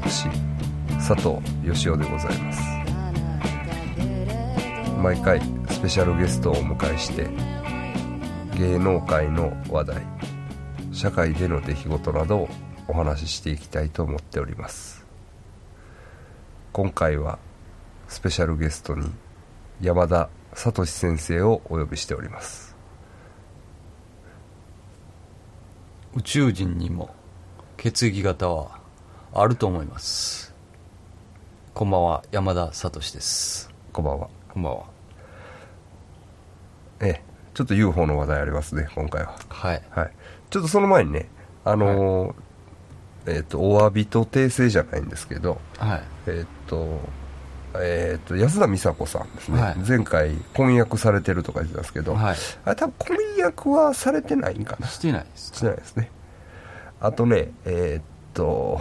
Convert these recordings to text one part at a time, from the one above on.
私佐藤義雄でございます。毎回スペシャルゲストをお迎えして芸能界の話題社会での出来事などをお話ししていきたいと思っております。今回はスペシャルゲストに山田聡先生をお呼びしております。宇宙人にも血液型はあると思います。こんばんは山田聡です。こんばんは。こんばんは。ええちょっと UFO の話題ありますね今回は。はい。はい。ちょっとその前にねあのーえっ、とお詫びと訂正じゃないんですけどはい。えっ、とえっ、と安田美沙子さんですね、はい。前回婚約されてるとか言ってたんですけど、はい。あれ多分婚約はされてないんかな？してないですしてないですね。あとねえっ、と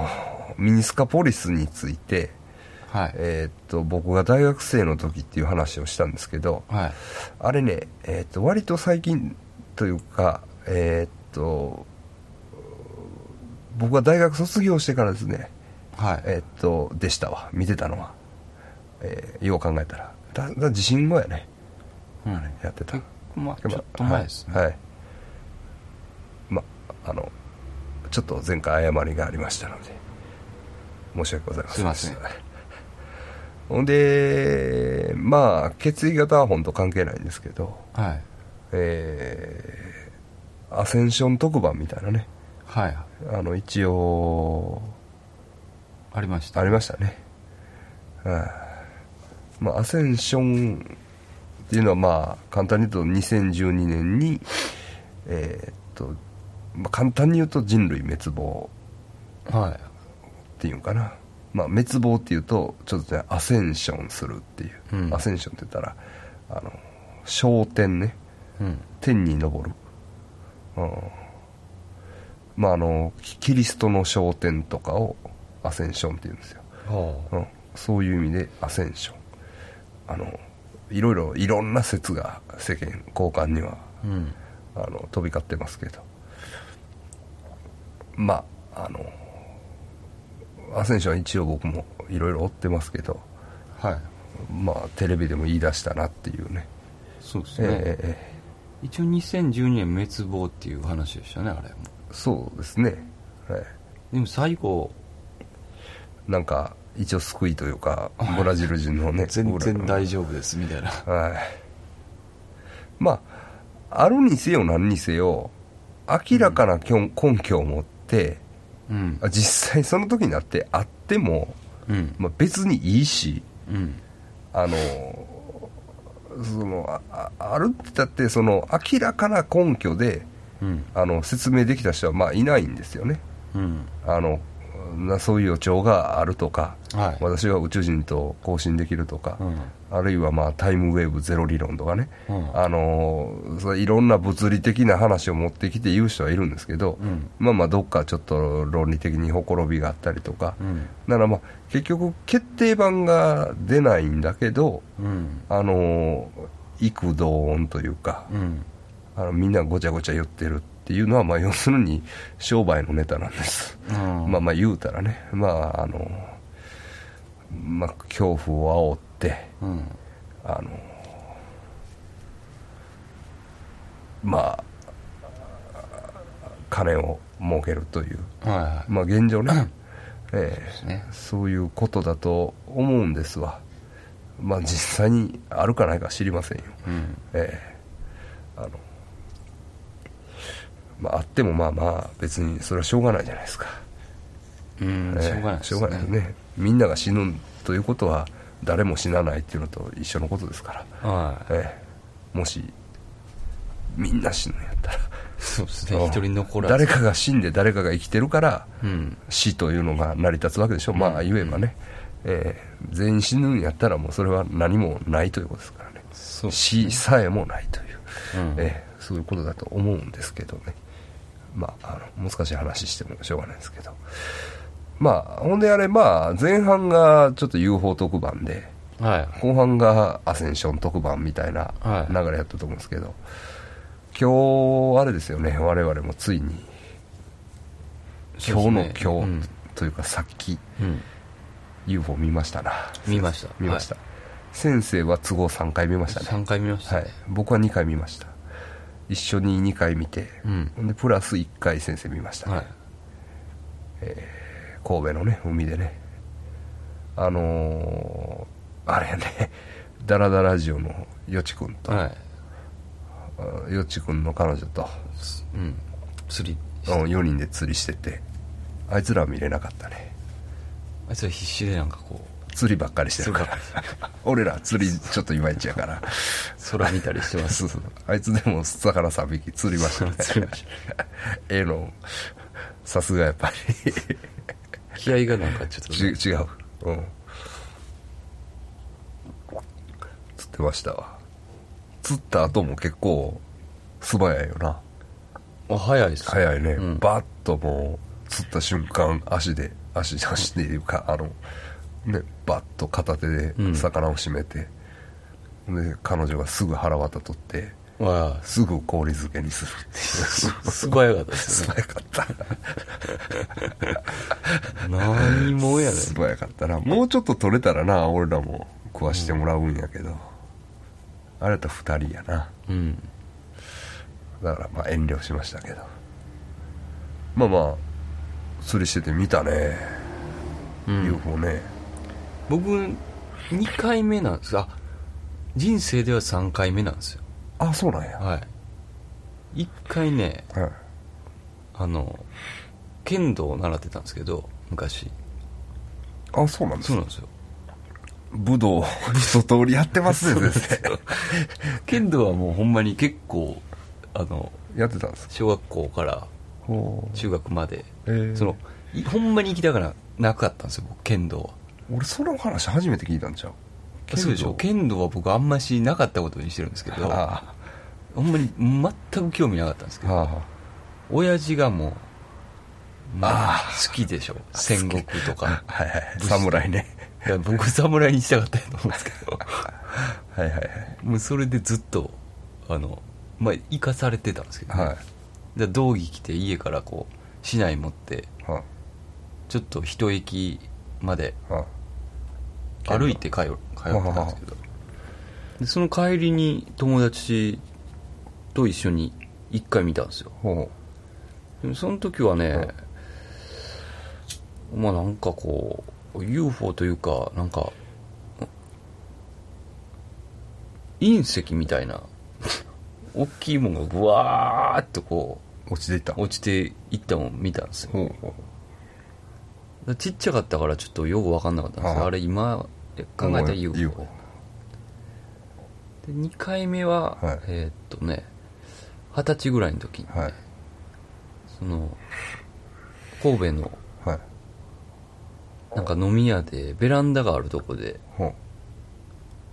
ミニスカポリスについてはい。えっ、と僕が大学生の時っていう話をしたんですけどはい。あれね、えっと割と最近というかえっと僕が大学卒業してからですねはい。えっとでしたわ。見てたのは、えーよう考えたら。だだ地震後やね。うんやってた。まあちょっと前ですね。はい、はい。まあのちょっと前回誤りがありましたので申し訳ございません。すいまほんでまあ血液型は本当関係ないんですけどはい。えーアセンション特番みたいなね。はい。あの一応ありました。ありましたね。はい。まあアセンションっていうのはまあ簡単に言うと2012年にえーっと、まあ、簡単に言うと人類滅亡。はい。っていうんかな。まあ滅亡っていうとちょっとねアセンションするっていう、うん。アセンションって言ったらあの昇天ね。うん。天に昇る、うん、まああのキキリストの昇天とかをアセンションって言うんですよ、はうん、そういう意味でアセンション。あのいろいろいろんな説が世間交換にはあうん。あの飛び交ってますけど。まああのアセンションは一応僕もいろいろ追ってますけどはい。まあテレビでも言い出したなっていうね。そうですね、ええええ一応2012年滅亡っていう話でしたねあれも。そうですね。はい。でも最後なんか一応救いというかブラジル人のね全然大丈丈夫ですみたいな。はい。まああるにせよ何にせよ明らかな根拠を持って、うん。あ実際その時になってあっても、うん。まあ、別にいいしうん。あのそのあああるってだってその明らかな根拠でうん。あの説明できた人はまあいないんですよね。うん。あのなそういう予兆があるとか、はい。私は宇宙人と交信できるとか、うん。あるいはまあタイムウェーブゼロ理論とかね、うん。あのいろんな物理的な話を持ってきて言う人はいるんですけど、うん。まあまあどっかちょっと論理的にほころびがあったりとか、うん。だからまあ結局決定版が出ないんだけどうん。あの幾同音というか、うん。あのみんなごちゃごちゃ言ってるっていうのはまあ要するに商売のネタなんです、うん。まあまあ言うたらね。まああのまあ恐怖を煽ってうん。あのまあ金を儲けるというはいはい。まあ現状ね、ええ。すね。そういうことだと思うんですわ。まあ実際にあるかないか知りませんよ。うん。ええ。あのまああってもまあまあ別にそれはしょうがないじゃないですか、うんええしょうがないしょうがないね。みんなが死ぬということは誰も死なないっていうのと一緒のことですから、はい。ええ。もしみんな死ぬんやったら。そうですね。一人残らず。誰かが死んで誰かが生きてるからうん。死というのが成り立つわけでしょ、まあ言えばね、えー全員死ぬんやったらもうそれは何もないということですからね。そう死さえもないという、うん。えーそういうことだと思うんですけどねまああの難しい話してもしょうがないですけど。まあほんであれまあ前半がちょっと UFO 特番ではい。後半がアセンション特番みたいなはい。流れやったと思うんですけど、今日あれですよね。我々もついに今日の今日、うん。というかさっきうん。UFO 見ましたな。見ました。見ました、は先生は都合3回見ましたね。3回見ましたね。はい。僕は2回見ました一緒に2回見て、うん。でプラス1回先生見ましたね、はい。神戸のね海でねあのー、あれやね ダラダラジオのよちくんと、はい。あよちくんの彼女と、うん。釣り。うん、4人で釣りしててあいつらは見れなかったねあいつは必死でなんかこ釣りばっかりしてるから。俺ら釣りちょっといまいちやから。う、空見たりしてます。あいつでも魚3匹釣りましたね。釣りましええの。さすがやっぱり。気合がなんかちょっと違う。うん。釣ってましたわ。釣った後も結構素早いよな。あ早いです。早いね、うん。バッともう釣った瞬間足で足足でいうかあのねバッと片手でうん。魚を締めて、で彼女がすぐ腹渡取ってすぐ氷漬けにするっていう。素早かったです素ね。早かった。何もやね素早かったな。もうちょっと取れたらな俺らも食わしてもらうんやけど、あれと2人やな。うん。だからまあ遠慮しましたけど。まあまあ釣りしてて見たね、うん。UFO ね僕、2回目なんです。あ、人生では3回目なんですよ。あそうなんや、はい。1回ね、はい、あの、剣道を習ってたんですけど、昔。あそうなんですそうなんですよ。武道一通りやってますね先生剣道はもうほんまに結構、あの、やってたんです小学校から中学まで、えーその、いほんまに行きたくななかったんですよ、僕、剣道は。俺その話初めて聞いたんちゃう？そうでしょ。剣道は僕あんましなかったことにしてるんですけど、あほんまに全く興味なかったんですけど、あはあ。は親父がもう、まああ、好きでしょ。戦国とか。あはいはい。侍ね。いや僕、侍にしたかったと思うんですけど、はいはいはい。もうそれでずっと、あの、まあ、生かされてたんですけど、はい。で道着着て家からこう、市内持って、はちょっと一駅まであ。は歩いて通う通ってたんですけど、でその帰りに友達と一緒に一回見たんですよ。でもその時はね、まあなんかこう UFO というかなんか隕石みたいな 大きいものがぐわーっとこう落ちていった。う落ちていったのを見たんですよ。ほう。ほうでちっちゃかったからちょっとよく分かんなかったんですよ。ああ。あれ今考えたら UFO, で2回目は、はい。えーっとね二十歳ぐらいの時に、ねはい。その神戸のはい。なんか飲み屋でベランダがあるとこで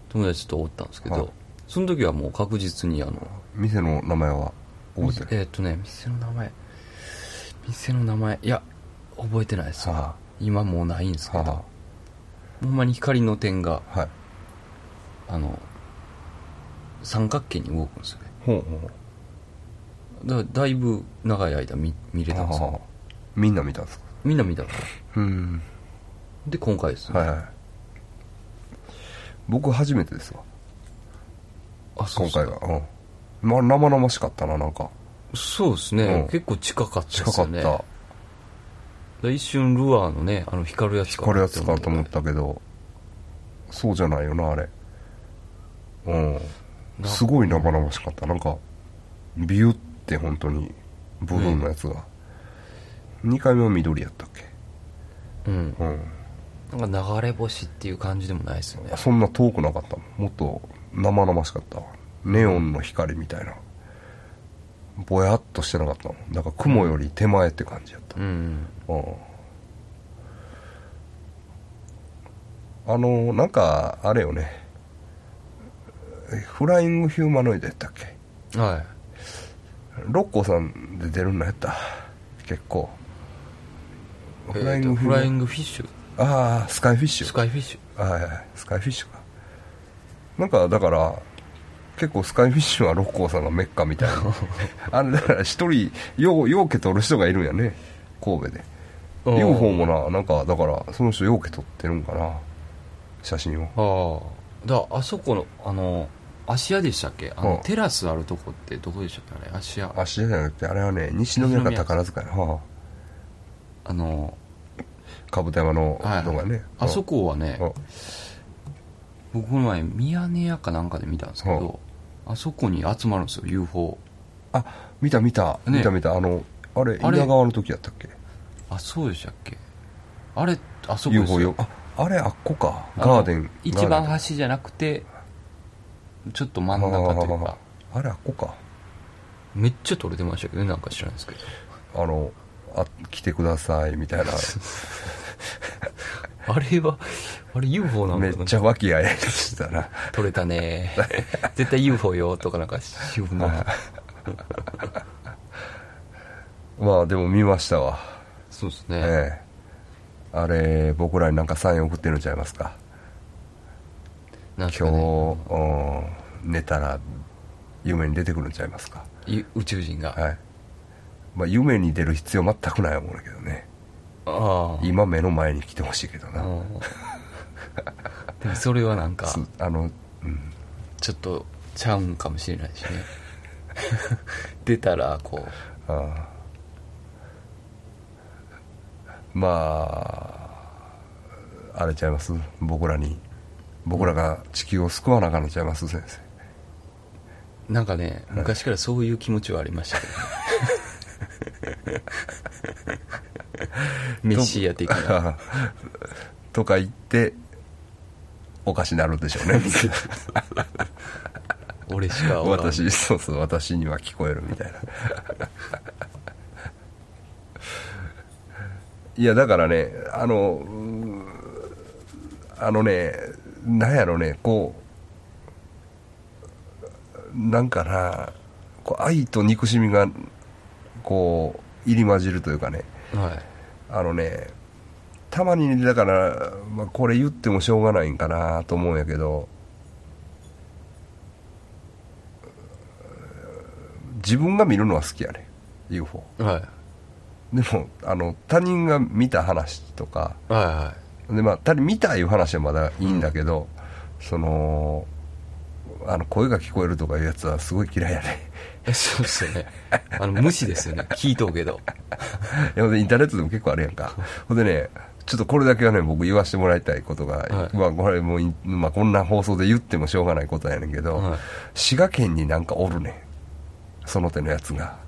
友達とおったんですけど、はい。その時はもう確実にあの店の名前は覚えてる？えーっとね店の名前店の名前いや覚えてないです。今もうないんですけど、はほんまに光の点があはい。あの三角形に動くんですよね。ほうほだからだいぶ長い間見見れたんですよ、みんな見たんですか？みんな見たからうん。で今回ですね、はいはい。僕初めてですわ。あそう今回がうん。まあ生々しかったななんか。そうですね、うん。結構近かったです近かった一瞬ルアーのねあの光るやつかこれやつかと思ったけどそうじゃないよなあれ。うん。なすごい生々しかった。なんかビュって本当にブルーのやつが、2回目は緑やったっけ？うん。うん。なんか流れ星っていう感じでもないですよね。そんな遠くなかったもっと生々しかったわ。ネオンの光みたいなぼやっとしてなかったもんだから雲より手前って感じやった。うん。うん。あのなんかあれよね。フライングヒューマノイドやったっけ？はい。六甲さんで出るのやった？結構。フライングフラインググフィッシュ？ああスカイフィッシュ。スカイフィッシュ。はいはい。スカイフィッシュか。なんかだから結構スカイフィッシュは六甲さんがメッカみたいな。あれだから一人ようようけ取る人がいるんやね。神戸で。うん。UFO もななんかだからその人ようけ撮ってるんかな。写真を。ああ。だあそこのあの芦屋でしたっけ？あの、うん。テラスあるとこってどこでしたっけ？あれ芦屋。足じゃなくてあれはね西宮か宝塚や。なはあのあかぶた山のはいのがね。あそこはねうん。僕この前ミヤネ屋かなんかで見たんですけどあそこに集まるんですよ UFO あ見た見た。ね。見た見た。あのあれあれ。稲川の時やったっけ？あそうでしたっけ？あれあそこです UFO よよ。ああれあっこか。あのガーデン。一番端じゃなくてちょっと真ん中というか。あれあっこか。めっちゃ撮れてましたけどねなんか知らないですけど。あのあ来てくださいみたいな あれはあれ UFO なんかなめっちゃ和気あいあいとしたな。撮れたね。絶対 UFO よとかなんか言うのまあでも見ましたわ。そうですね、ええ。あれ僕らになんかサイン送ってるんちゃいますか。かね。うん寝たら夢に出てくるんちゃいますか。い宇宙人が、はい。まあ夢に出る必要全くない思うんだけどね今目の前に来てほしいけどな。うんでもそれはなんかすあのうん。ちょっとちゃうんかもしれないしね。出たらこう。ああ。まああれちゃいます？僕らに。僕らが地球を救わなあかんのちゃいます？先生。なんかね昔からそういう気持ちはありましたけどねメシア的な。とか言っておかしになるんでしょうね。俺しか私そうそう私には聞こえるみたいな。いやだからねあのあのねなんやろねこうなんかなこう愛と憎しみがこう入り混じるというかね。はい。あのねたまにねだから、まあ、これ言ってもしょうがないんかなと思うんやけど自分が見るのは好きやね。UFO はい。でもあの他人が見た話とかはいはでまあ他人見たいう話はまだいいんだけど、そのあの声が聞こえるとかいうやつはすごい嫌いやね。いそうっすよね。あの無視ですよね。聞いとうけど。いやほんでインターネットでも結構あるやんか。ほんでねちょっとこれだけはね僕言わせてもらいたいことが、はい。まあこれもうい、まあ、こんな放送で言ってもしょうがないことやねんけど、はい。滋賀県になんかおるね。んその手のやつが。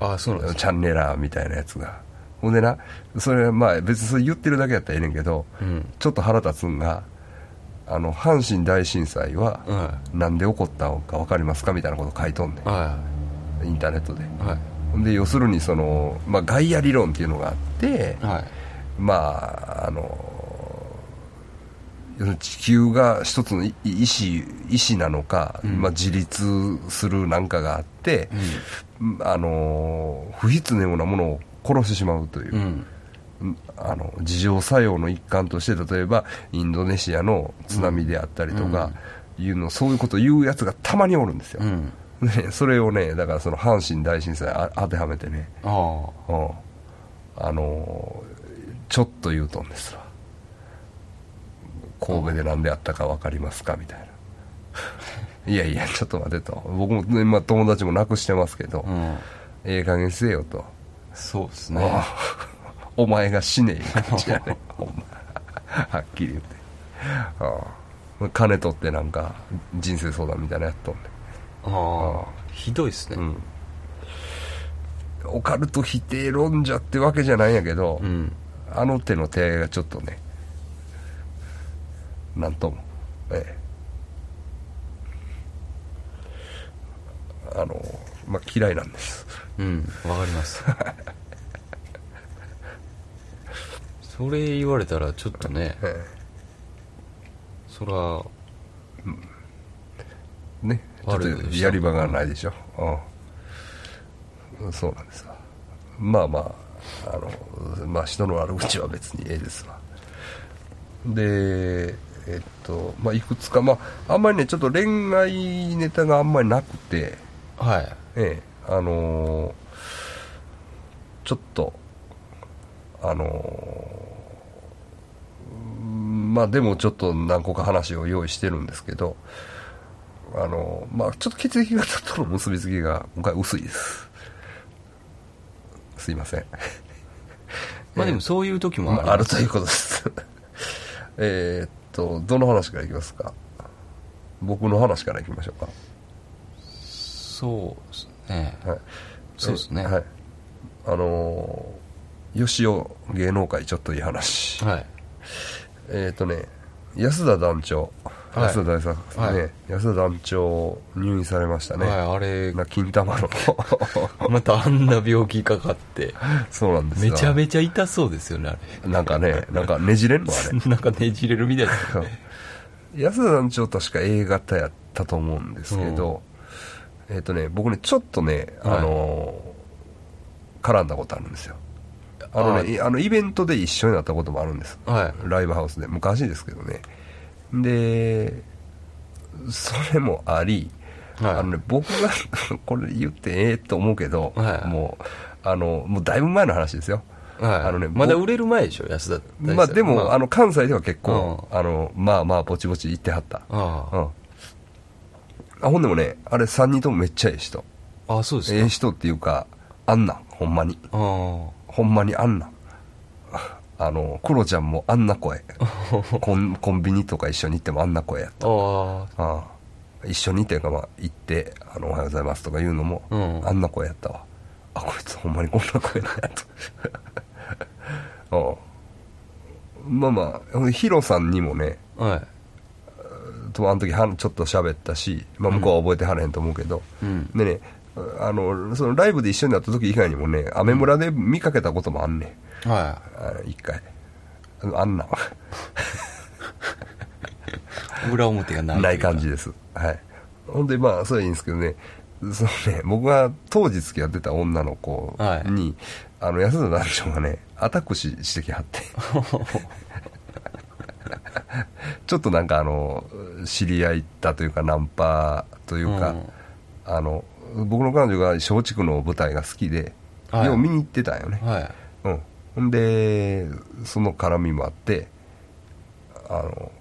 ああそうなんですチャンネラーみたいなやつが。ほんでなそれまあ別にそれ言ってるだけやったらええねんけど、うん。ちょっと腹立つんがあの阪神大震災ははなんで起こったのか分かりますか？みたいなこと書いとんねいはんインターネットで。い。はいで要するにその、まあ、ガイア理論っていうのがあって、はい。まああの地球が一つのい意志意志なのか、うん。まあ、自立するなんかがあって、あの不必要なものを殺してしまうという、うんあの自浄作用の一環として例えばインドネシアの津波であったりとか、いうのそういうことを言うやつがたまにおるんですよ、うん。ね、それをねだからその阪神大震災あ当てはめてね、ああ。うん、あのちょっと言うとんですわ。神戸で何であったか分かりますか？みたいな。いやいやちょっと待てと。僕も、ねまあ、友達も亡くしてますけど、うん。ええ加減せえよと、そうですねお前が死ねえ感じやね。ほんまはっきり言って。ああ。金取ってなんか人生相談みたいなのやっとんねああ。ひどいですね。うん。オカルト否定論者ってわけじゃないんやけど、うん。あの手の手がちょっとねなんとも。ええ。あのまあ嫌いなんです。うん。わかります それ言われたらちょっとねえそらえねちょっとやり場がないでしょ、うん、そうなんですわまあまああのまあ人の悪口は別にええですわ。でえっとまあいくつかまああんまりねちょっと恋愛ネタがあんまりなくてはい。ええあのーちょっとあのーまあでもちょっと何個か話を用意してるんですけどあのまあちょっと血液型との結びつきが今回薄いです。すいません。まあでもそういう時もある,、まあ、あるということです。えーっとどの話からいきますか？僕の話からいきましょうか。そうですね、はい、そうですね。えはい。あのー、吉尾芸能界ちょっといい話、はいえっ、とね安田団長。はい。安田大作ね、はい。安田団長入院されましたね、はいあれ。な金玉の。またあんな病気かかって。そうなんですよ。めちゃめちゃ痛そうですよねあなんかねなんかねじれんのあれ。れ なんかねじれるみたいですよね。安田団長確か A 型やったと思うんですけど、えっ、とね僕ねちょっとねあのー絡んだことあるんですよあのねい。あのイベントで一緒になったこともあるんです。はい。ライブハウスで。昔ですけどね。でそれもあり、はい。あのね僕が これ言ってええと思うけど、はい。もうあのもうだいぶ前の話ですよ。はい。あのねまだ売れる前でしょ安田まあでも、あ、あの関西では結構、あのまあまあぼちぼち行ってはった。あうん。あほんでもねあれ3人ともめっちゃええ人。ああそうですか。ええ人っていうかあんなんほんまに。あほんまにあんな。ん あのクロちゃんもあんな声。コンコンビニとか一緒に行ってもあんな声やった。ああ一緒にっていうかまあ行ってあの「おはようございます」とか言うのも、うん。あんな声やったわ。あこいつほんまにこんな声なんやと。うんまあまあヒロさんにもねあはい。とあの時はちょっと喋ったし、まあ、向こうは覚えてはらへんと思うけど、うん。でねあのそのライブで一緒になった時以外にもねアメ村で見かけたこともあんねん。は一回。あのあんな。裏表がないない感じです。はい。ほんでまあそれはいいんですけどね。そのね僕が当時付き合ってた女の子に、あの安田団長がねアタックししてきはって。ちょっとなんかあの知り合いだというかナンパというか、うん。あの僕の彼女が松竹の舞台が好きで、はい。よう見に行ってたんよね、はい。うん、ほんでその絡みもあってあの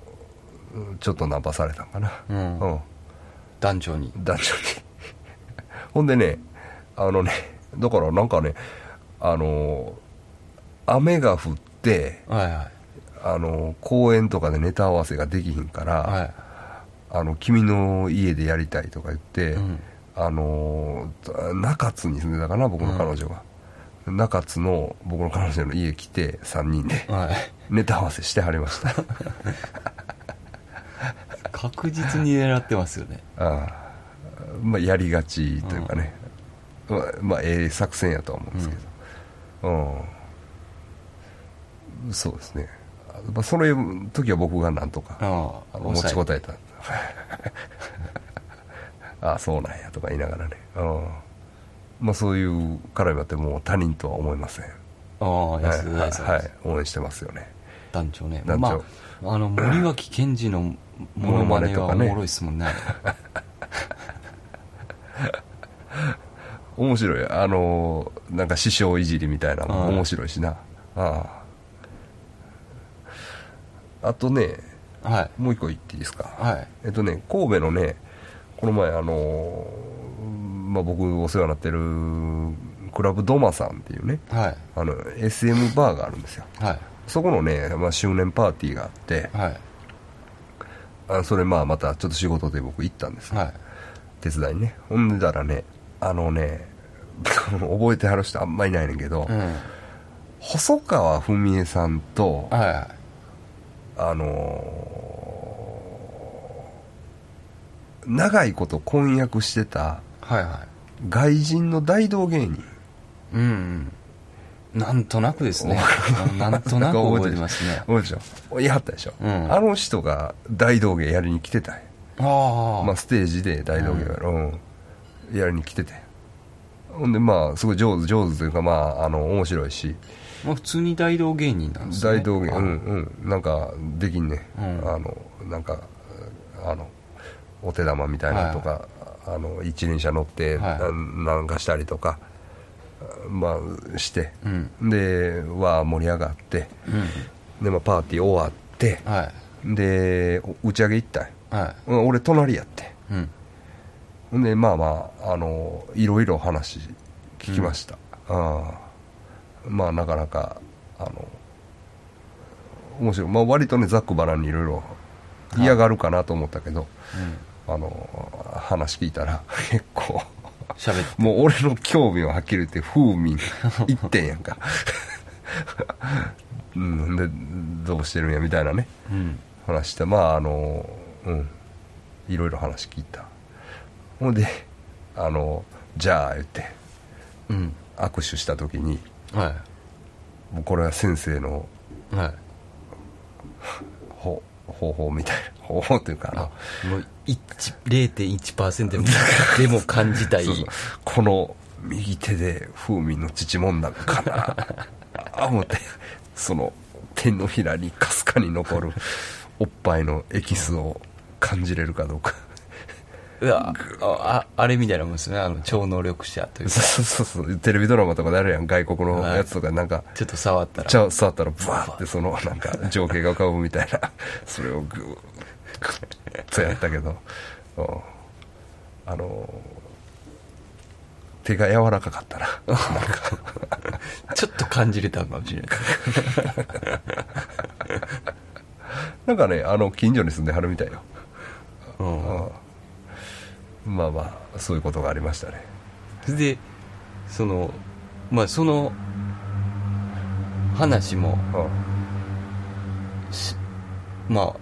うんちょっとナンパされたんかな。うん。うん、団長に。男女に。ほんでねあのねだからなんかねあの雨が降ってはいはい。あの公園とかでネタ合わせができひんから、はい。あの君の家でやりたいとか言って、うんあの中津に住んでたかな僕の彼女が、中津の僕の彼女の家来て3人で。はい。ネタ合わせしてはりました。確実に狙ってますよね。ああ。まあやりがちというかね、まあ、まあええ作戦やとは思うんですけど。うん、そうですね、まあ、その時は僕がなんとか持ちこたえたああそうなんやとか言いながらね。うん。まあそういう絡みあってもう他人とは思いません。ああはい安田大作はい、はい応援してますよね。団長ね。団長。まああの森脇健児のモノマネはおもろいっすもんね。面白い。あのなんか師匠いじりみたいなのもはい。面白いしな、ああ。あとねはい。もう一個言っていいですか、はい。えっとね神戸のねこの前あのまあ僕お世話になってるクラブドマさんっていうねはい。あの SM バーがあるんですよ。はい。そこのね、まあ、周年パーティーがあってはい。あそれまあまたちょっと仕事で僕行ったんですよ、はい。手伝いにね。ほんでたらねあのね 覚えてはる人あんまいないねんけど、うん。細川文江さんと、はいはい。あのー長いこと婚約してたはいは外人の大道芸人。いうんうん。なんとなくですね。なんとなく覚えてますね。覚えてるでしょ？言いはったでしょ、うん。あの人が大道芸やりに来てたんや。ああ。まあ、ステージで大道芸や,、う。ん。やりに来てて。ほんでまあすごい上手上手というかまああの面白いし。まあ普通に大道芸人なんですね。大道芸あうんうん。なんかできんね、うん。あのなんかあのお手玉みたいなのとか、あの一輪車乗って、はい。ななんかしたりとかまあして、うん。でわあ盛り上がって。うん。で、まあ、パーティー終わって。はい。でお打ち上げ行ったんよ。はうん俺隣やって。いうん。でまあまああのいろいろ話聞きました、ああ。まあなかなかあの面白い、まあ、割とねざっくばらんにいろいろ嫌がるかなと思ったけど、あの話聞いたら 結構喋って。もう俺の興味ははっきり言って風味 一点やんか。うんでどうしてるんやみたいなねうん。話してまああのうん。いろいろ話聞いた。ほんであのじゃあ言ってうん。握手した時にはもうこれは先生のいはい方方法みたいな。方法というかあもう1 0.1%でもでも感じたい。この右手で風味の乳もんだかなあ思ってその手のひらにかすかに残るおっぱいのエキスを感じれるかどうかあああれみたいなもんですねあの超能力者というか。そうそうそうテレビドラマとかであるやん外国のやつとかなんかちょっと触ったら。ちゃ触ったらブワーってそのなんか情景が浮かぶみたいな。それをグーグッとやったけど。うん。あの手が柔らかかったな。ちょっと感じれたのかもしれない。なんかねあの近所に住んではるみたいよ、うん。うんまあまあそういうことがありましたね。でそのまあその話もうん。しまあ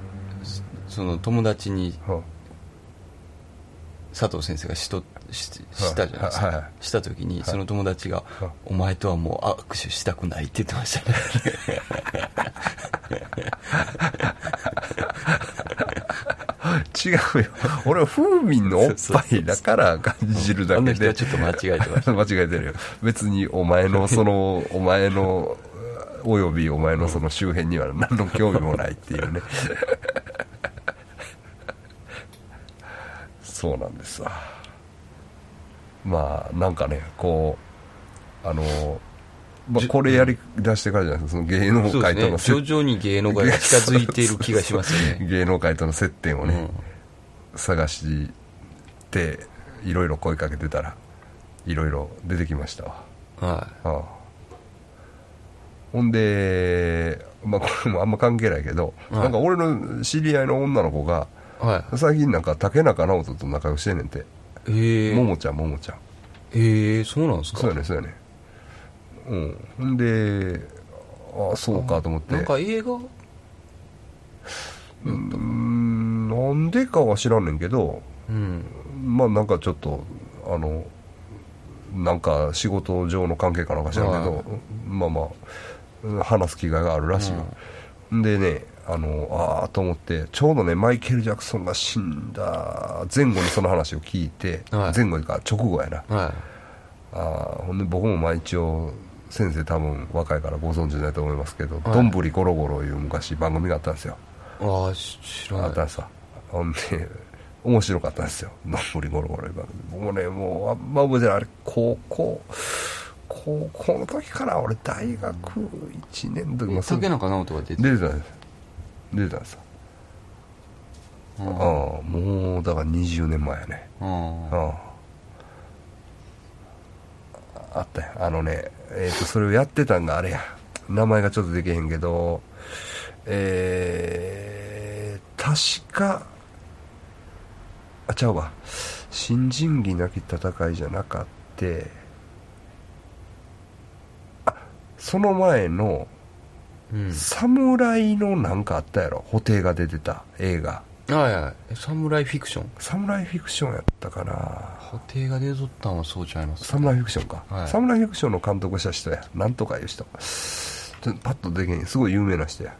そその友達にうん。佐藤先生がしとししたじゃないですか、はいはいした時にその友達が、はいお前とはもう握手したくない」って言ってましたね 違うよ。俺は風味のおっぱいだから感じるだけで。ちょっと間違えてました。間違えてるよ。別にお前のその お前のおよびお前のその周辺には何の興味もないっていうね。そうなんですわ。まあなんかねこうあの、まあ、これやり出してからじゃないですか。その芸能界とのね。徐々に芸能界が近づいている気がしますよね。芸能界との接点をね、うん探していろいろ声かけてたらいろいろ出てきましたわ。はああ。ほんで、まあ、これもあんま関係ないけど、はい。なんか俺の知り合いの女の子がいはい。最近なんか竹中直人と仲良ししてんねんて、ええ。ももちゃんももちゃん。ええそうなんですか？そうやねそうやねうん。ほんでああそうかと思って。なんか映画？うーんなんでかは知らんねんけどうんまあなんかちょっとあのなんか仕事上の関係かなんか知らんけど、はいまあまあ話す機会があるらしいよ、でねあのああと思ってちょうどねマイケル・ジャクソンが死んだ前後にその話を聞いて、はい。前後か直後やな。はあーほんで僕もまあ一応先生多分若いからご存知ないと思いますけど「はい。どんぶりゴロゴロ」いう昔番組があったんですよ。いああし知らない。あったんですよほんで面白かったんですよ「どんぶりゴロゴロ」番組僕もねもうあんま覚えてない。あれ高校高校の時から俺大学1年の時も竹中直人が出て出てたんです。出てたんですよ。ああ。うんもうだから20年前やね。うんああ。あったよあのねえっ、とそれをやってたんがあれや。名前がちょっとできへんけどえー、確かあちゃうわ。新人技なき戦いじゃなかってあその前のうん。侍のなんかあったやろ。布袋が出てた映画。はいはい。えサムライフィクション。侍フィクションやったかな。布袋が出とったんはそうちゃいます。サムライフィクションか、はい。サムライフィクションの監督した人や。なんとかいう人。パッとできへん。すごい有名な人や。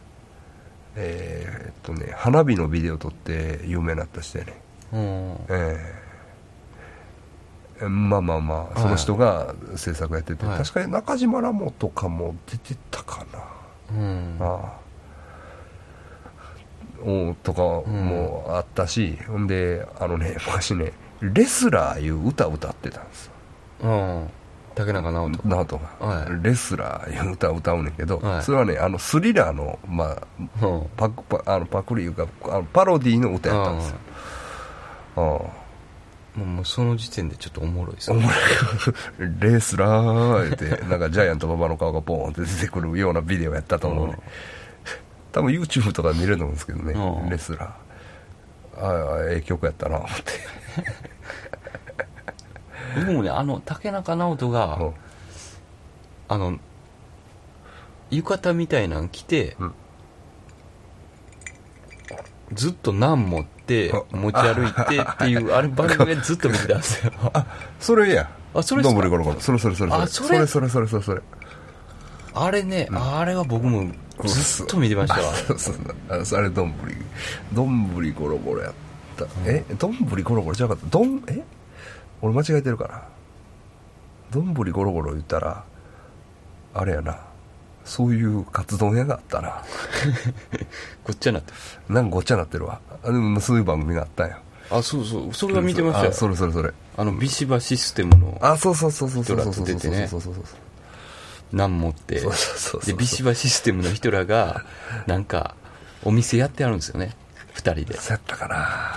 えー、っとね花火のビデオ撮って有名になった人やねうん。ええ。まあまあまあその人が制作やってて、はい。確かに中島ラモとかも出てたかな、うん。ああ。おとかもあったし、ほんであのね 昔ねレスラーいう歌歌ってたんですよ。うん。竹中直人。直人が、はい。レスラーいう歌を歌うねんけど、はい。それはねあのスリラーの,、まあ、うん。パクパあのパクリいうかあのパロディーの歌やったんですようもうその時点でちょっとおもろいですあおよもろい。レスラー言ってなんかジャイアント馬場の顔がポーンって出てくるようなビデオやったと思うね、うん多分 YouTube とかで見れると思うんですけどね、うんレスラー。ああええ曲やったな思って、僕もねあの竹中直人が、う。んあの浴衣みたいなん着て、うん。ずっとナン持ってうん持ち歩いてっていうあれ番組でずっと見てたんですよ。それや。あそれどんぶりゴロゴロそれそれそれあそれ？それそれそれそれそれ。あれね、あれは僕もずっと見てましたわ。あそれどんぶり。どんぶりゴロゴロやった、え？どんぶりゴロゴロじゃなかった。どん？え？俺間違えてるかなどんぶりゴロゴロ言ったらあれやなそういうカツ丼屋があったな。ごっちゃになってなんかごっちゃなってるわ。あでもそういう番組があったんや。あそうそう。それは見てましたよ。あそれそれそれ。あのビシバシステムのあそうそうそうそうそうそうそうそうそう。そうそうナン持って。そうそうそうでビシバシステムの人らがなんかお店やってあるんですよね。二人で。そうやったか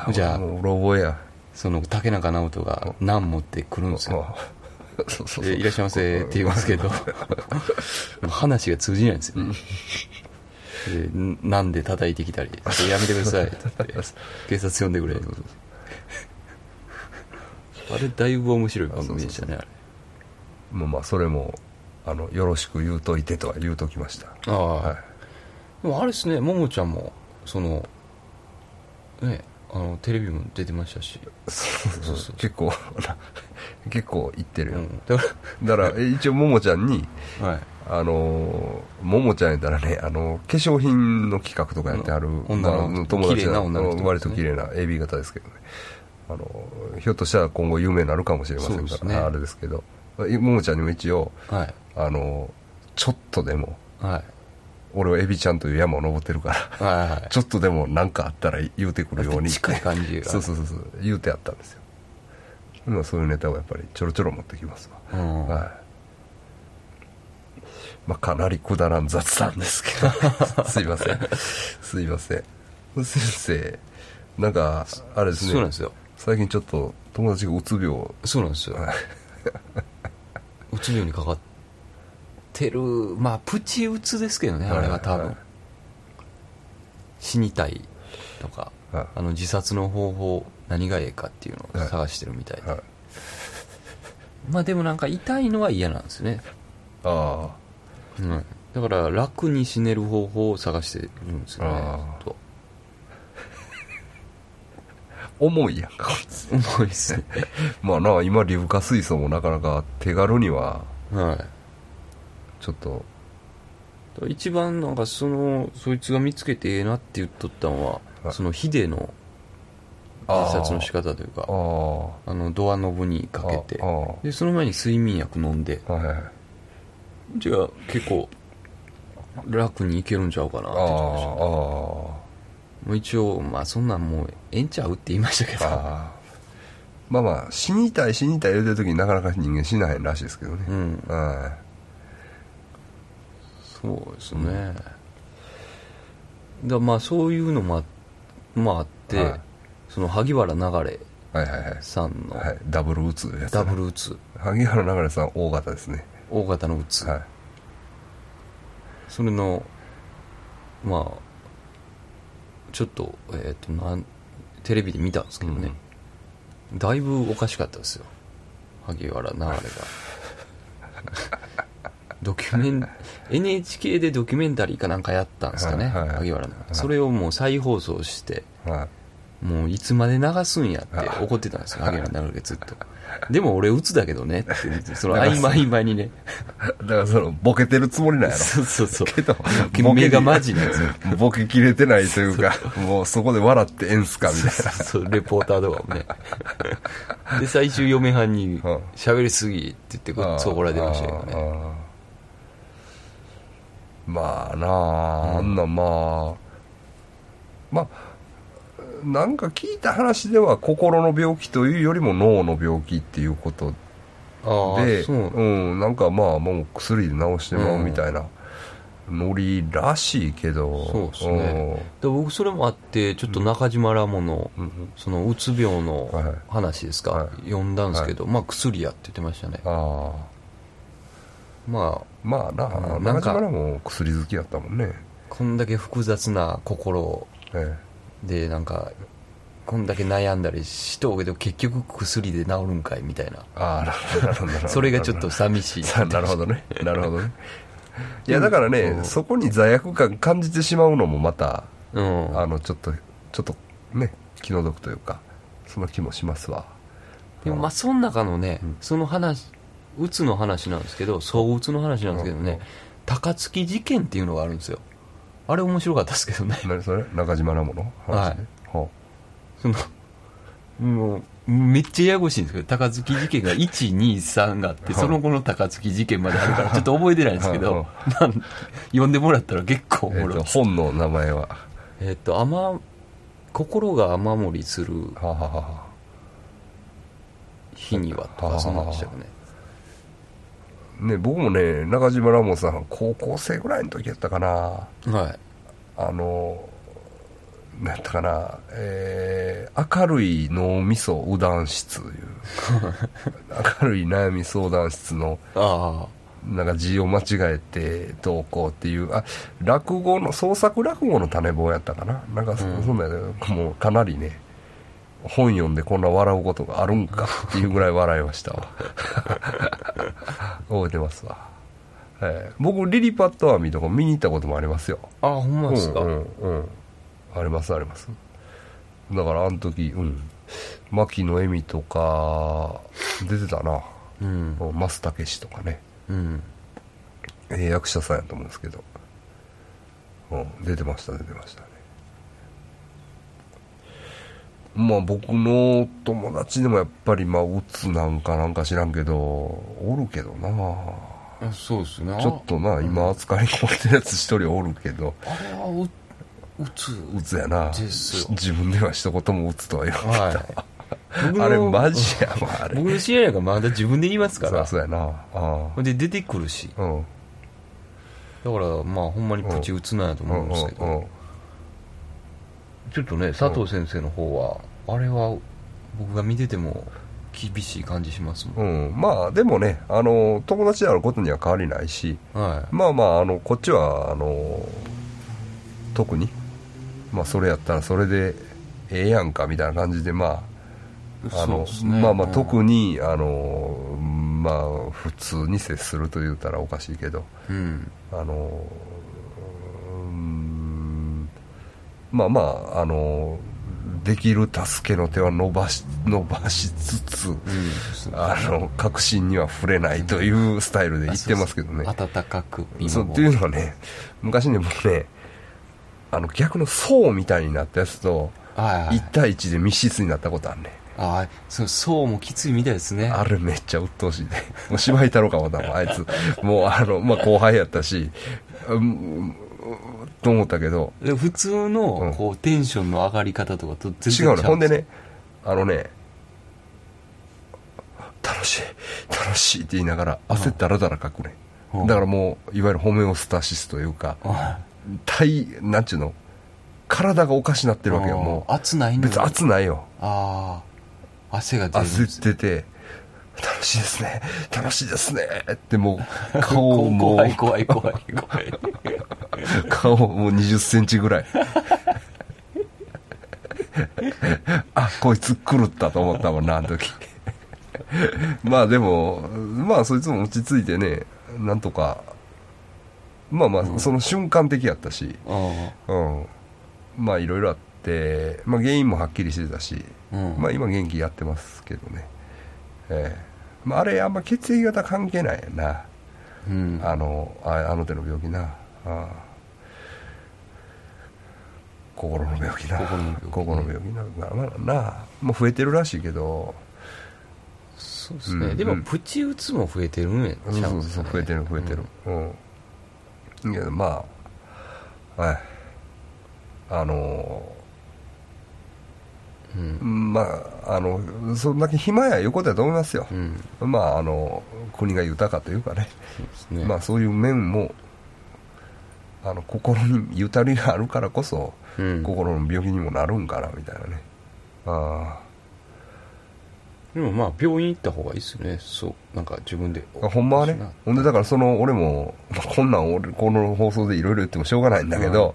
な。じゃあもううろ覚えや。その竹中直人がナン持ってくるんですよ。あそうそうそう。でいらっしゃいませって言うんですけど。話が通じないんですよね。でなんで叩いてきたり「それやめてください」って。警察呼んでくれ。あれだいぶ面白い番組でしたねあれ。まあまあそれもあのよろしく言うといてとは言うときました。ああ、はい。でもあれですねももちゃんもそのねあのテレビも出てましたし、そうそう。そう結構 結構言ってるよ、うん、だから え一応ももちゃんにらはい。あのーももちゃんやったらねあの化粧品の企画とかやってある、うのまあ友達綺麗な女の人ですね。割と綺麗な AB 型ですけどね。あのひょっとしたら今後有名になるかもしれませんから、ね。あれですけど。ももちゃんにも一応はい。あのちょっとでもはい俺はエビちゃんという山を登ってるから。はいはい。ちょっとでも何かあったら言うてくるように。近い感じが。そうそうそう。そう言うてあったんですよ。今そういうネタをやっぱりちょろちょろ持ってきますわ、うん。はい。まあかなりくだらん雑談ですけど。すいません。すいません。先生なんかあれですね。そうなんですよ。最近ちょっと友達がうつ病。そうなんですよ。はい。うつ病にかかってるまあプチうつですけどねあれは多分、はい死にたいとか、はい。あの自殺の方法何がええかっていうのを探してるみたいで、はい。まあでもなんか痛いのは嫌なんですね、あうん、だから楽に死ねる方法を探してるんですよねとあ。重いやんか。重いですね。まあな今硫化水素もなかなか手軽にははいちょっと。一番なんかそのそいつが見つけてええなって言っとったのは、はい。そのヒデの自殺の仕方というかあのドアノブにかけて。でその前に睡眠薬飲んで。じゃあ結構楽にいけるんちゃうかなって言ってました。もう一応まあそんなんもうええんちゃうって言いましたけど。まあまあ死にたい死にたい言うてる時になかなか人間死なへんらしいですけどね。うん。はそうですね、だまあそういうのもあ,、まあ、あって、はい。その萩原流いはいはいはい。さんのはい。ダブル打つやつ、ね、ダブルうつ、萩原流さん大型ですね。大型のうつ、はい。それのまあちょっとえっ、となんテレビで見たんですけどね、だいぶおかしかったですよ。萩原流れが ドキュメン NHK でドキュメンタリーかなんかやったんですかね、はいはい。はい萩原の、い。それをもう再放送してはい。もういつまで流すんやって怒ってたんですよ萩原流れがずっと。でも俺打つだけどねってその合間合間にね。だからそのボケてるつもりなんやろ。そうそうそう。けど目がマジなんですよボケきれてないというかもうそこで笑ってええんすかみたいな。そうレポーターとかもね。で最終嫁はんにうん「喋りすぎ」って言ってごっつ怒られてましたけどねまあなあ、あんなまあまあなんか聞いた話では心の病気というよりも脳の病気っていうことでそううん、なんかまあもう薬で治してまうみたいなノリらしいけどそうですね。で僕それもあってちょっと中島ラモの、うんうん。そのうつ病のはいはい。話ですか、はい。読んだんですけど、まあ薬やって言ってましたね。ああまあまあな、うんなんか中島らも薬好きやったもんね。こんだけ複雑な心えでなんかこんだけ悩んだりしとうけど結局薬で治るんかいみたいな。えああなるほどなるほどそれがちょっと寂しい。さなるほどねなるほどね。いやだからね、うん。そこに罪悪感感じてしまうのもまたうん。あのちょっとちょっとね気の毒というかそんな気もしますわ。でもまあその中のね、うん。その話うつの話なんですけどそううつの話なんですけどね、うん。高槻事件っていうのがあるんですよ。あれ面白かったですけどね。何それ？中島ラモの話？ね、はそのもうめっちゃややこしいんですけど高槻事件が123があってはい。その後の高槻事件まであるからちょっと覚えてないんですけはいどなん読んでもらったら結構おもろい本の名前は？えっと雨心が雨漏りする日にはとかそんなんでしたよねね僕もね中島ラモさん高校生ぐらいの時やったかな。はい。あのなんやったかな、えー明るい脳みそ右談室いう。明るい悩み相談室のあなんか字を間違えてどうこうっていうあ落語の創作落語の種棒やったかな。なんかそ,、うん。そんなもうかなりね本読んでこんな笑うことがあるんかっていうぐらい笑いましたわ 覚えてますわ、えー僕リリパットアミとか見に行ったこともありますよ。あほんまですか、うんうんうん。ありますあります。だからあの時うん。牧野恵美とか出てたな。うん。うん増武史とかね。うん。ええ役者さんやと思うんですけど、うん、出てました出てましたねまあ僕の友達でもやっぱりまあうつなんかなんか知らんけどおるけどな。あそうですね。ちょっとな今扱いに込めてるやつ一人おるけど。あれはううつうつやな。自分では一言もうつとは言わんけど、はい。あれマジやわあれ。僕の知り合いがまだ自分で言いますから。そうやな。あで出てくるし。あうん。だからまあほんまにプチ打つなんやと思うんですけど、ちょっとね佐藤先生の方は、あれは僕が見てても厳しい感じしますもん、うん、まあでもねあの友達であることには変わりないしはい。まあまああのこっちはあの特にまあそれやったらそれでええやんかみたいな感じでまああの、ね。まあまあうん。特にあのまあ普通に接すると言ったらおかしいけどうん。あのうんまあまああのできる助けの手は伸ばし伸ばしつつうんあの確信には触れないというスタイルで言ってますけどね。温かくそうっていうのはね昔ね僕ねあの逆の層みたいになったやつとはいはい。1対1で密室になったことあるねああそうそうもきついみたいですね。あれめっちゃ鬱陶しいね。もう芝居太郎かもだもんあいつ。もうあのまあ後輩やったしうんと思ったけど。で普通うん。のこうテンションの上がり方とかと全違然うねほんでねねあのね楽しい楽しいって言いながら汗だらだらかくね。うん。だからもういわゆるホメオスタシスというかは体なんちゅうの体がおかしなってるわけよもう。熱ないうの別に熱ないよ。ああ汗が出る焦ってて楽しいですね。楽しいですね。ってもう 顔も。怖い怖い怖い怖い顔もう2 0センチぐらい。あこいつ狂ったと思ったもんなあの時。まあでもまあそいつも落ち着いてねなんとか。まあまあその瞬間的やったし。あうん。まあいろいろあって、まあ、原因もはっきりしてたし、あうん。まあ今元気やってますけどね。ええまああれあんま血液型関係ないやな。うん。あのああの手の病気な。心の病気な。心の病気な。まあまあなもう増えてるらしいけど。そうですね、うんでもプチ打つも増えてるんやそうそうそう。増えてる増えてる。うん、いやまあ。はい。あのうん。まああのそんだけ暇やいうことやと思いますよ、うん。まああの国が豊かというかね。そうね。まあそういう面もあの心にゆたりがあるからこそ、うん。心の病気にもなるんかなみたいなね。あでもまあ病院行った方がいいっすよね。そうなんか自分で。あほんまはね。な。ほんでだからその俺も、まあこんなん俺この放送でいろいろ言ってもしょうがないんだけど、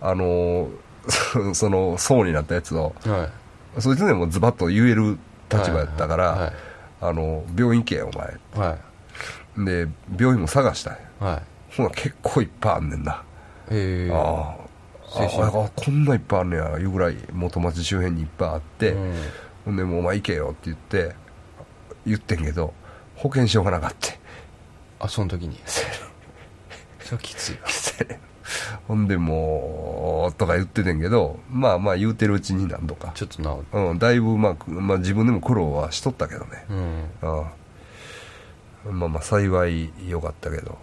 あのそ その層になったやつをはいそいつでもズバッと言える立場やったから、はいあの病院行けよお前。はい。で病院も探したんや。はい。ほな結構いっぱいあんねんな、ええ。ああああこんないっぱいあんねやいうぐらい元町周辺にいっぱいあって、うん。ほんでもうお前行けよって言って言ってんけど保険証がなかった。あその時に。それはきついわほんでもうとか言っててんけどまあまあ言うてるうちに何度か。ちょっと治る。うん、だいぶ、まあ、くまあ自分でも苦労はしとったけどね、うん。まあまあ幸い良かったけど、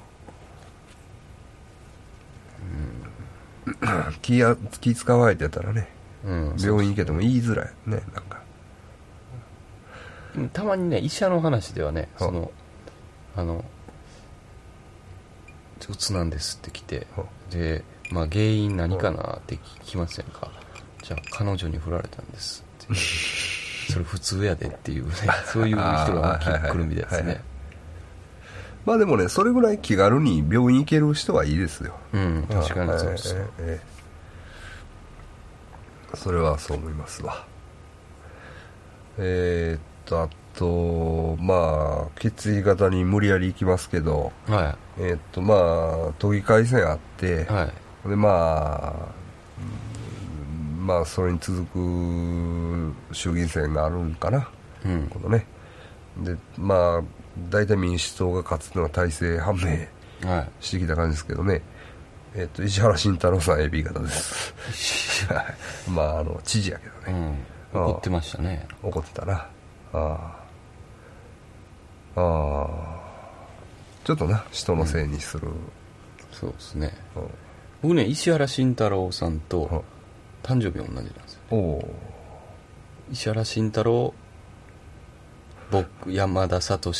気や気使われてたらねうん病院行けても言いづらいねなんか。たまにね医者の話ではねはそのあのうつなんですって来てはで、まあ、原因何かなって聞きませんか？じゃあ彼女に振られたんですって。それ普通やでっていうね。そういう人が来るみたいですはいはいねまあでもねそれぐらい気軽に病院行ける人はいいですよ。うん確かにそうです。よええええそれはそう思いますわ。えーっとあとまあ血液型に無理やり行きますけどはえーっとまあ都議会選あって、いはい。でまあうんまあそれに続く衆議院選があるんかな。うん。このね。でまあ大体民主党が勝つのは体制判明はしてきた感じですけどね。えっと石原慎太郎さん AB 型です。はい まああの知事やけどい、うね、ん、怒ってましたね。怒ってたな。ああああちょっとな人のせいにする、そうですね。うん。僕ね石原慎太郎さんうん。と誕生日同じなんですよ。おお石原慎太郎僕山田聡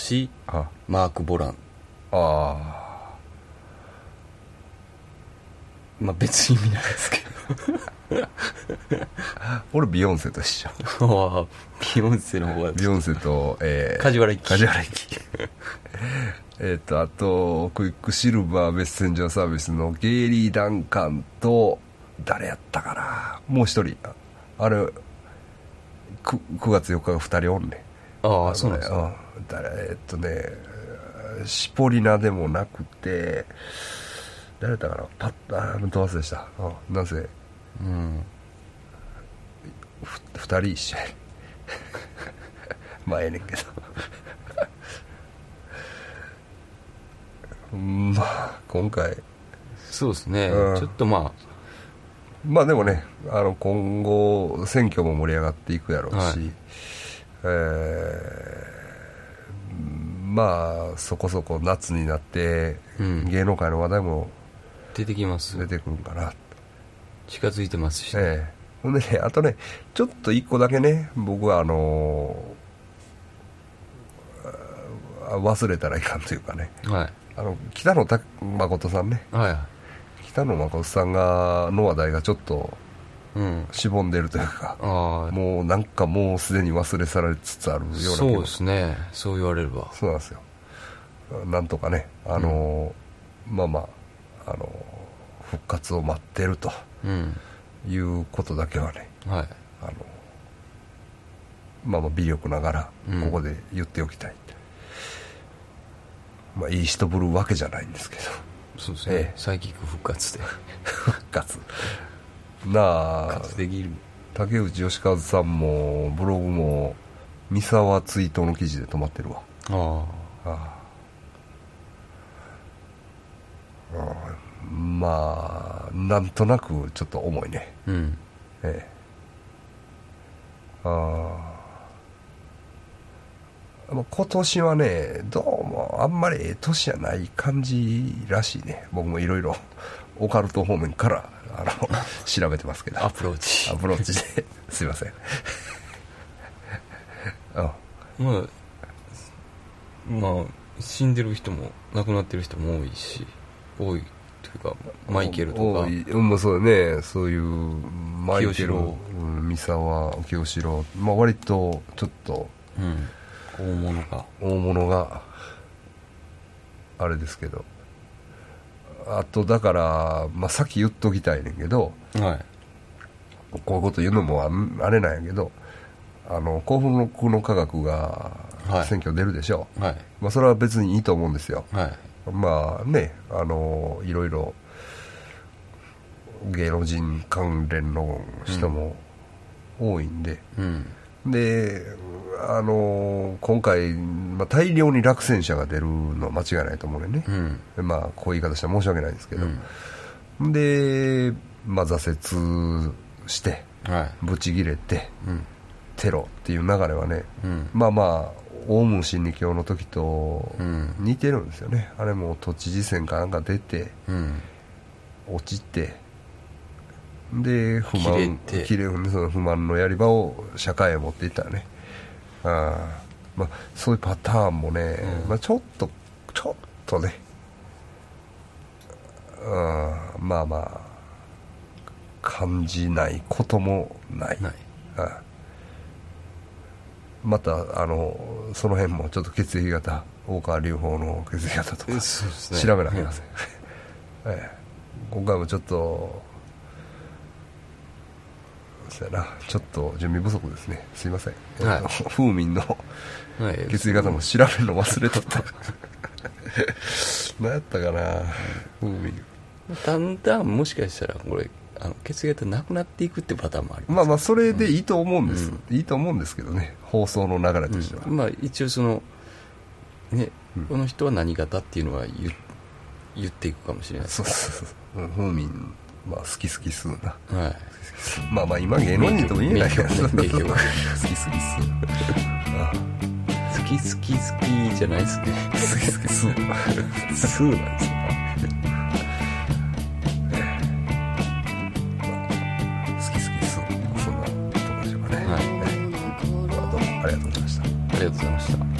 あ。マーク・ボラン。あまあ別に意味ないですけ 俺ビヨンセと一緒。どああビヨンセの方が。ビヨンセと、えー、梶原一騎梶原一騎 えっとあとクイックシルバーメッセンジャーサービスのゲイリー・ダンカンと誰やったかな。もう一人。ああれ 9, 9月4日が2人おんねああそうなんですかうん誰えっとねシポリナでもなくて誰だったかな。パッあーど忘れした、うん、なぜうん。ふ2人一緒や。ね まあええねんけど。うんまあ今回。そうですね、うん。ちょっとままあでもねあの今後選挙も盛り上がっていくやろうし、はい。えーまあそこそこ夏になって、うん。芸能界の話題もあ出てきます。出てくるんかな、近づいてますし、ええ。ほんでねあとねちょっと一個だけね僕はあのーあ忘れたらいかんというかね。はい。あの北野た誠さんね。はいは北野誠さんがの話題がちょっというん。しぼんでるというかああもうなんかもうすでに忘れ去られつつあるようなそうですね。そう言われれば。そうなんですよ。なんとかねあのーまあまああのー復活を待ってると。うんいうことだけはねはい。あのまあまあ微力ながらうん。ここで言っておきたい、まあいい人ぶるわけじゃないんですけど。そうですね、ええ。サイキック復活で。復活。なあ。復活できる。竹内義和さんもブログも三沢追悼の記事で止まってるわ。あ。ああ。ああまあなんとなくちょっと重いね。あうん。ええ。あ今年はねどうもあんまりええ年じゃない感じらしいね。僕もいろいろ オカルト方面からあの 調べてますけど。アプローチ。アプローチで。すいません。あまあまあ死んでる人も亡くなってる人も多いし多いというかマイケルとか。多いうそうね。そういうマイケルうん三沢清志郎。まあ割とちょっとうん。大物が大物があれですけど。あとだから、まあ、さっき言っときたいねんけどはい。こういうこと言うのもあれなんやけどあの幸福の科学がはい。選挙出るでしょ、はい。まあ、それは別にいいと思うんですよ。はいまあねあのいろいろ芸能人関連の人も多いんで、うん。であの今回、まあ、大量に落選者が出るのは間違いないと思うねう、ん。まあこういう言い方したら申し訳ないんですけど、うん。で、まあ、挫折してはい。ブチギレてうん。テロっていう流れはねうん。まあまあオウム真理教の時とうん。似てるんですよね、あれも都知事選かなんか出てうん。落ちてで不満切れその不満のやり場を社会へ持っていったらね。あー、まあ、そういうパターンもね、うん。まあ、ちょっとちょっとね。うんまあまあ感じないこともない。ない。はいまたあのその辺もちょっと血液型大川隆法の血液型とかね。調べなきゃいけません、ええ。今回もちょっとそうやなちょっと準備不足ですね。すいません、はい。えっと風民のはい。血液型も調べるの忘れとった。何やったかな。風民。だんだんもしかしたらこれあの血液型なくなっていくってパターンもあります。まあまあそれでいいと思うんです、いいと思うんですけどね。放送の流れとしては、うん。まあ一応そのね、うん。この人は何型っていうのは言言っていくかもしれない。そうそうそう。うん風民まあ好き好きすうな。はい。まあまあ今芸能人とも言えないけど好き好きす。うあ。好き好き好きじゃないですね。好き好きす。うスーなんですねりがとうございました。